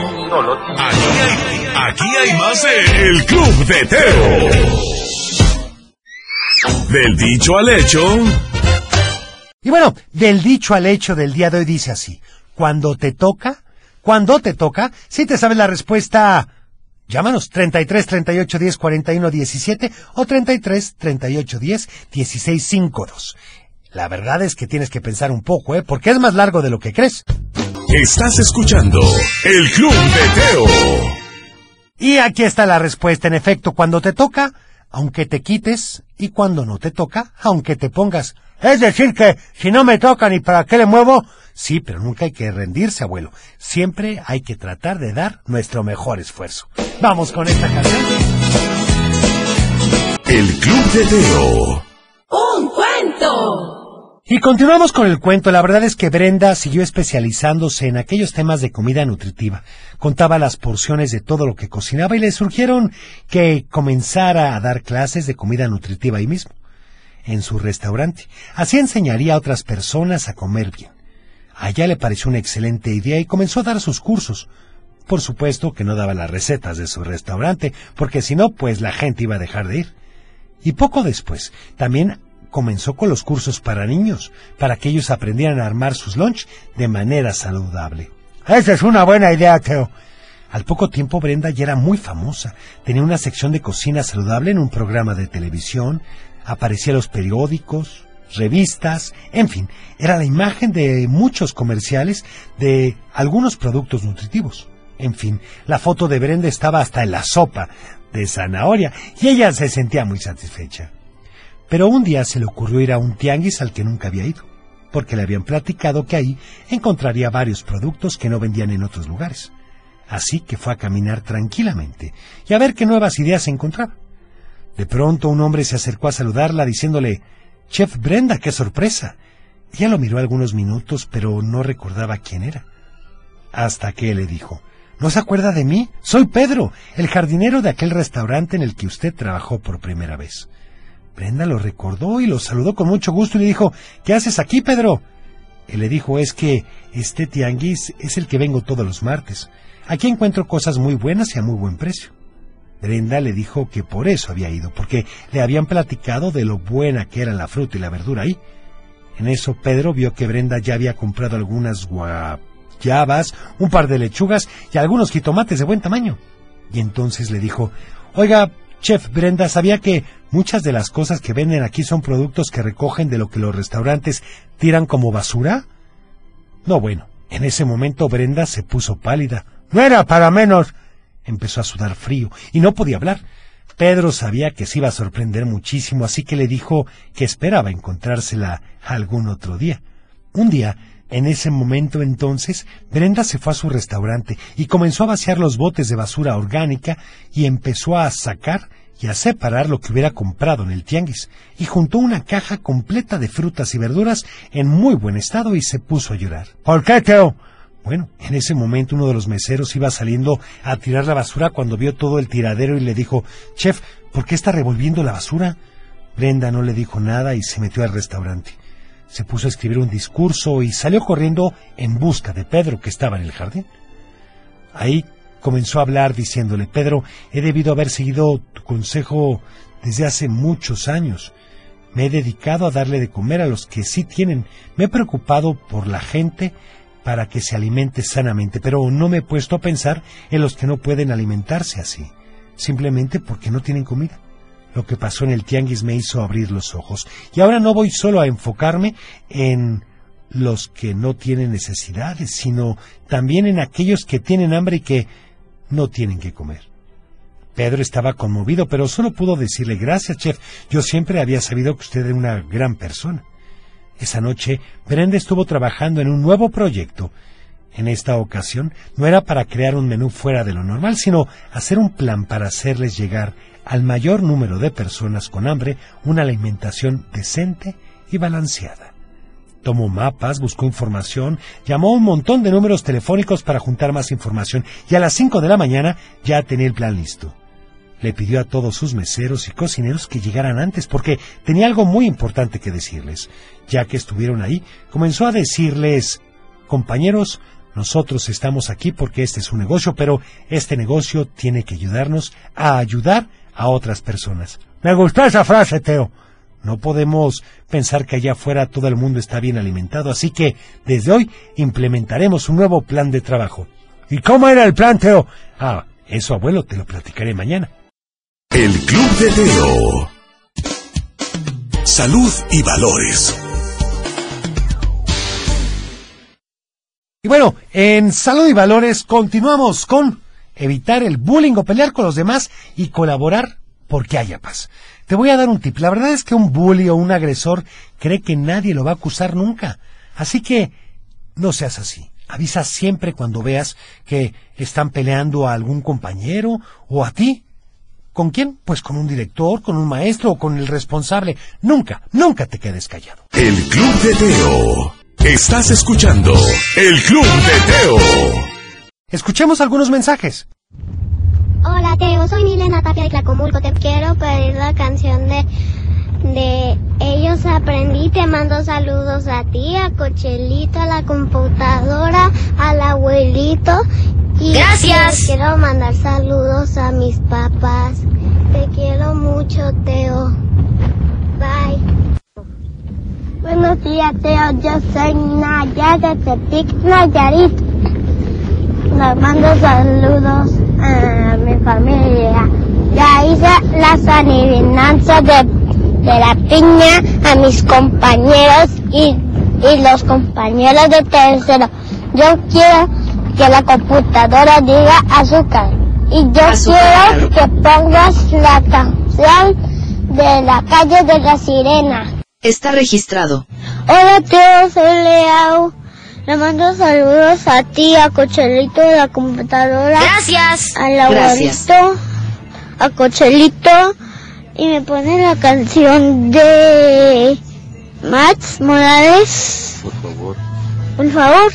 Aquí hay, aquí hay más de El Club de Teo. Del dicho al hecho. Y bueno, del dicho al hecho del día de hoy dice así. Cuando te toca, cuando te toca, si te sabes la respuesta, llámanos 33 38 10 41 17 o 33 38 10 16 52. La verdad es que tienes que pensar un poco, ¿eh? Porque es más largo de lo que crees. Estás escuchando El Club de Teo. Y aquí está la respuesta. En efecto, cuando te toca, aunque te quites, y cuando no te toca, aunque te pongas. Es decir que si no me toca ni para qué le muevo, sí, pero nunca hay que rendirse, abuelo. Siempre hay que tratar de dar nuestro mejor esfuerzo. Vamos con esta canción. El Club de Teo. ¡Un cuento! Y continuamos con el cuento. La verdad es que Brenda siguió especializándose en aquellos temas de comida nutritiva. Contaba las porciones de todo lo que cocinaba y le surgieron que comenzara a dar clases de comida nutritiva ahí mismo, en su restaurante. Así enseñaría a otras personas a comer bien. A ella le pareció una excelente idea y comenzó a dar sus cursos. Por supuesto que no daba las recetas de su restaurante, porque si no, pues la gente iba a dejar de ir. Y poco después, también comenzó con los cursos para niños, para que ellos aprendieran a armar sus lunch de manera saludable. Esa es una buena idea, Teo. Al poco tiempo Brenda ya era muy famosa. Tenía una sección de cocina saludable en un programa de televisión, aparecía en los periódicos, revistas, en fin, era la imagen de muchos comerciales de algunos productos nutritivos. En fin, la foto de Brenda estaba hasta en la sopa de zanahoria y ella se sentía muy satisfecha. Pero un día se le ocurrió ir a un tianguis al que nunca había ido, porque le habían platicado que ahí encontraría varios productos que no vendían en otros lugares. Así que fue a caminar tranquilamente y a ver qué nuevas ideas encontraba. De pronto un hombre se acercó a saludarla diciéndole Chef Brenda, qué sorpresa. Ella lo miró algunos minutos, pero no recordaba quién era. Hasta que le dijo ¿No se acuerda de mí? Soy Pedro, el jardinero de aquel restaurante en el que usted trabajó por primera vez. Brenda lo recordó y lo saludó con mucho gusto y le dijo, ¿qué haces aquí, Pedro? Él le dijo, es que este tianguis es el que vengo todos los martes. Aquí encuentro cosas muy buenas y a muy buen precio. Brenda le dijo que por eso había ido, porque le habían platicado de lo buena que era la fruta y la verdura ahí. En eso Pedro vio que Brenda ya había comprado algunas guayabas, un par de lechugas y algunos jitomates de buen tamaño. Y entonces le dijo, Oiga, Chef Brenda, ¿sabía que muchas de las cosas que venden aquí son productos que recogen de lo que los restaurantes tiran como basura? No, bueno, en ese momento Brenda se puso pálida. No era para menos. Empezó a sudar frío y no podía hablar. Pedro sabía que se iba a sorprender muchísimo, así que le dijo que esperaba encontrársela algún otro día. Un día en ese momento entonces, Brenda se fue a su restaurante y comenzó a vaciar los botes de basura orgánica y empezó a sacar y a separar lo que hubiera comprado en el tianguis, y juntó una caja completa de frutas y verduras en muy buen estado y se puso a llorar. ¿Por qué, Teo? Bueno, en ese momento uno de los meseros iba saliendo a tirar la basura cuando vio todo el tiradero y le dijo, Chef, ¿por qué está revolviendo la basura? Brenda no le dijo nada y se metió al restaurante se puso a escribir un discurso y salió corriendo en busca de Pedro que estaba en el jardín. Ahí comenzó a hablar diciéndole, Pedro, he debido haber seguido tu consejo desde hace muchos años. Me he dedicado a darle de comer a los que sí tienen. Me he preocupado por la gente para que se alimente sanamente, pero no me he puesto a pensar en los que no pueden alimentarse así, simplemente porque no tienen comida. Lo que pasó en el tianguis me hizo abrir los ojos. Y ahora no voy solo a enfocarme en los que no tienen necesidades, sino también en aquellos que tienen hambre y que no tienen que comer. Pedro estaba conmovido, pero solo pudo decirle gracias, chef. Yo siempre había sabido que usted era una gran persona. Esa noche, Brenda estuvo trabajando en un nuevo proyecto. En esta ocasión, no era para crear un menú fuera de lo normal, sino hacer un plan para hacerles llegar al mayor número de personas con hambre una alimentación decente y balanceada. Tomó mapas, buscó información, llamó a un montón de números telefónicos para juntar más información y a las cinco de la mañana ya tenía el plan listo. Le pidió a todos sus meseros y cocineros que llegaran antes porque tenía algo muy importante que decirles. Ya que estuvieron ahí, comenzó a decirles, compañeros, Nosotros estamos aquí porque este es un negocio, pero este negocio tiene que ayudarnos a ayudar a otras personas. Me gustó esa frase, Teo. No podemos pensar que allá afuera todo el mundo está bien alimentado, así que desde hoy implementaremos un nuevo plan de trabajo. ¿Y cómo era el plan, Teo? Ah, eso, abuelo, te lo platicaré mañana. El Club de Teo. Salud y valores. Y bueno, en Salud y Valores continuamos con evitar el bullying o pelear con los demás y colaborar porque haya paz. Te voy a dar un tip. La verdad es que un bully o un agresor cree que nadie lo va a acusar nunca. Así que no seas así. Avisa siempre cuando veas que están peleando a algún compañero o a ti. ¿Con quién? Pues con un director, con un maestro o con el responsable. Nunca, nunca te quedes callado. El Club de Teo. Estás escuchando El Club de Teo. Escuchemos algunos mensajes. Hola Teo, soy Milena Tapia de Tlacomulco. Te quiero pedir la canción de, de Ellos Aprendí. Te mando saludos a ti, a Cochelito, a la computadora, al abuelito. Y Gracias. te quiero mandar saludos a mis papás. Te quiero mucho, Teo. Bye. Buenos días, Teo. Yo soy Naya de Tepic, Nayarit. Les mando saludos a mi familia. Ya hice las adivinanzas de, de la piña a mis compañeros y, y los compañeros de tercero. Yo quiero que la computadora diga azúcar. Y yo Azúcar, quiero que pongas la canción de la calle de la sirena. Está registrado. Hola Teo, soy Leao. Le mando saludos a ti, a Cochelito de la computadora, Gracias. al abuelito, a Cochelito y me pone la canción de Max Morales. Por favor. Por favor.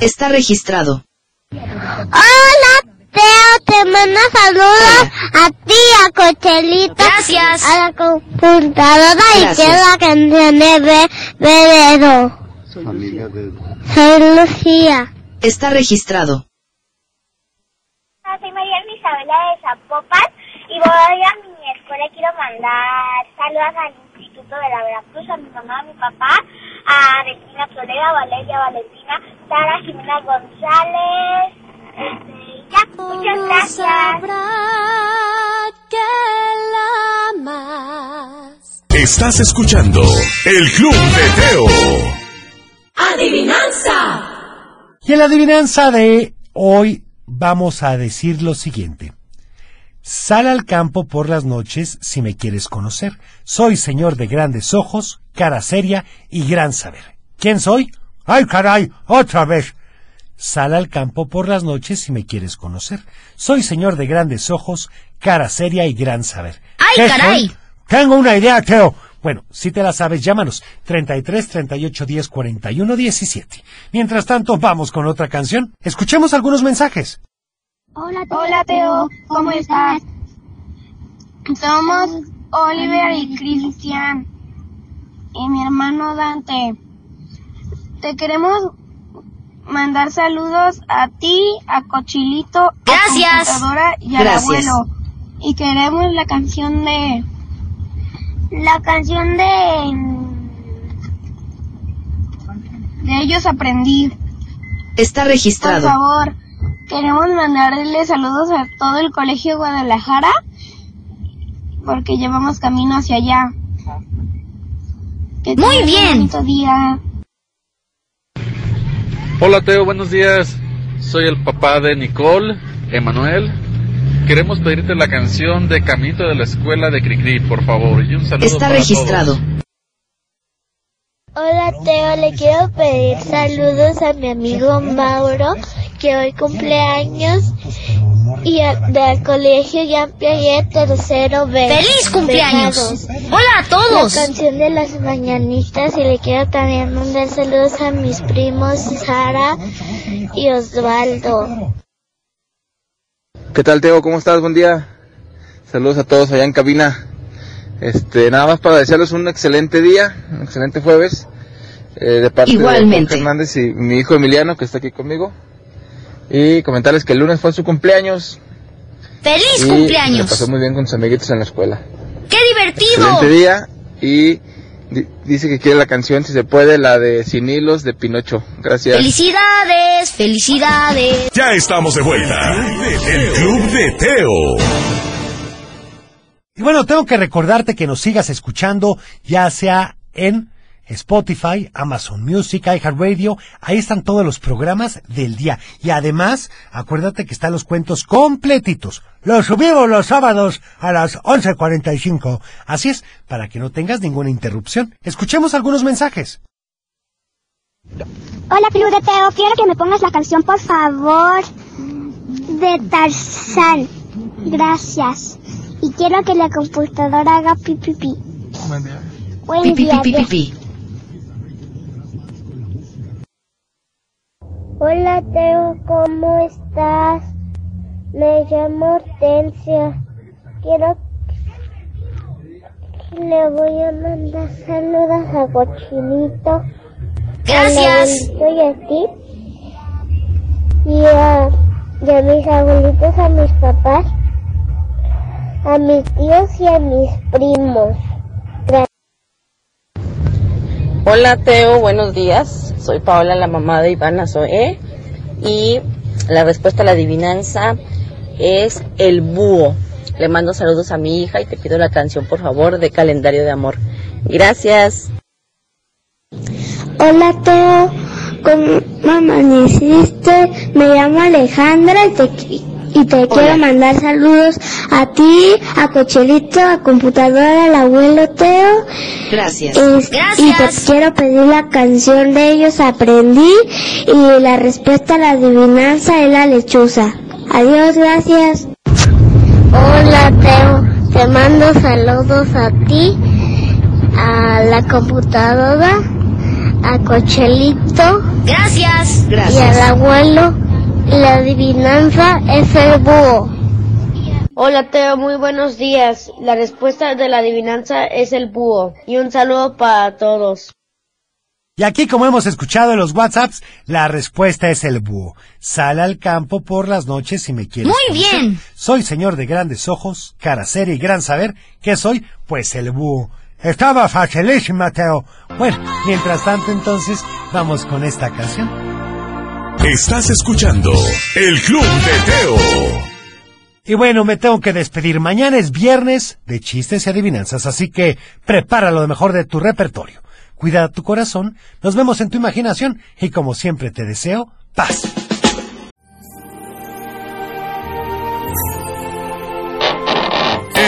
Está registrado. Hola Teo, te mando saludos a ti, a Cochelito. Gracias. A la computadora y Gracias. quiero la canción de Be- Bedero. Soy Lucía. Está registrado. Soy María Isabela de Zapopan y voy a mi escuela. Quiero mandar saludos al Instituto de la Veracruz, a mi mamá, a mi papá, a Regina Floreda, Valeria Valentina, Sara Jimena González. Este, ya, muchas gracias. Estás escuchando El Club de Teo. Adivinanza. Y en la adivinanza de hoy vamos a decir lo siguiente. Sal al campo por las noches si me quieres conocer. Soy señor de grandes ojos, cara seria y gran saber. ¿Quién soy? ¡Ay, caray! ¡Otra vez! Sal al campo por las noches si me quieres conocer. Soy señor de grandes ojos, cara seria y gran saber. ¡Ay, ¿Qué caray! soy? Tengo una idea, Teo. Bueno, si te la sabes, llámanos 33 38 10 41 17. Mientras tanto, vamos con otra canción. Escuchemos algunos mensajes. Hola Teo. Hola Teo, ¿cómo estás? Somos Oliver y Cristian y mi hermano Dante. Te queremos mandar saludos a ti, a Cochilito, Gracias. a computadora y al Gracias. abuelo. Y queremos la canción de la canción de de ellos aprendí. Está Por registrado. favor, queremos mandarle saludos a todo el Colegio Guadalajara porque llevamos camino hacia allá. Que Muy un bien. bonito día. Hola Teo, buenos días. Soy el papá de Nicole, Emanuel. Queremos pedirte la canción de Camito de la Escuela de Cricri, por favor. Y un saludo Está para registrado. todos. Hola Teo, le quiero pedir saludos a mi amigo Mauro que hoy cumpleaños y a- del colegio Jean Piaget tercero B. ¡Feliz cumpleaños! Besados. ¡Hola a La todos! canción de las mañanitas y le quiero también mandar saludos a mis primos Sara y Osvaldo. ¿Qué tal, Teo? ¿Cómo estás? Buen día. Saludos a todos allá en cabina. Este, nada más para desearles un excelente día, un excelente jueves. eh, de parte Igualmente. de Fernández y mi hijo Emiliano, que está aquí conmigo. Y comentarles que el lunes fue su cumpleaños. ¡Feliz y Se cumpleaños! pasó muy bien con sus amiguitos en la escuela. ¡Qué divertido! Excelente día y dice que quiere la canción, si se puede, la de Sin Hilos de Pinocho. Gracias. ¡Felicidades! ¡Felicidades! Ya estamos de vuelta. El Club de Teo. Y bueno, tengo que recordarte que nos sigas escuchando, ya sea en Spotify, Amazon Music, iHeartRadio, ahí están todos los programas del día. Y además, acuérdate que están los cuentos completitos. Los subimos los sábados a las 11.45. Así es, para que no tengas ninguna interrupción. Escuchemos algunos mensajes. Hola, Club de Teo. Quiero que me pongas la canción, por favor, de Tarzán. Gracias. Y quiero que la computadora haga pi, pi, pi. Buen Pi, pi, día, pi, pi, Teo. pi. Hola, Teo. ¿Cómo estás? Me llamo Hortensia. Quiero que le voy a mandar saludos a Cochinito. Gracias. A y a ti. Y a, y a mis abuelitos, a mis papás, a mis tíos y a mis primos. Gracias. Hola Teo, buenos días. Soy Paola, la mamá de Ivana Zoé. Y la respuesta a la adivinanza es el búho. Le mando saludos a mi hija y te pido la canción, por favor, de Calendario de Amor. Gracias. Hola Teo, ¿cómo amaneciste? Me llamo Alejandra y te, y te quiero mandar saludos a ti, a Cochelito, a computadora, al abuelo Teo. Gracias. Es- Gracias. Y te quiero pedir la canción de ellos, aprendí. Y la respuesta a la adivinanza es la lechuza. Adiós, gracias. Hola Teo, te mando saludos a ti, a la computadora, a Cochelito Gracias. y al Gracias. abuelo. La adivinanza es el búho. Hola Teo, muy buenos días. La respuesta de la adivinanza es el búho. Y un saludo para todos. Y aquí, como hemos escuchado en los WhatsApps, la respuesta es el búho. Sale al campo por las noches si me quieres. Muy conocer. bien. Soy señor de grandes ojos, cara seria y gran saber. ¿Qué soy? Pues el búho. Estaba facilísima, Teo. Bueno, mientras tanto, entonces, vamos con esta canción. Estás escuchando El Club de Teo. Y bueno, me tengo que despedir. Mañana es viernes de chistes y adivinanzas, así que prepara lo mejor de tu repertorio. Cuida tu corazón, nos vemos en tu imaginación y como siempre te deseo paz.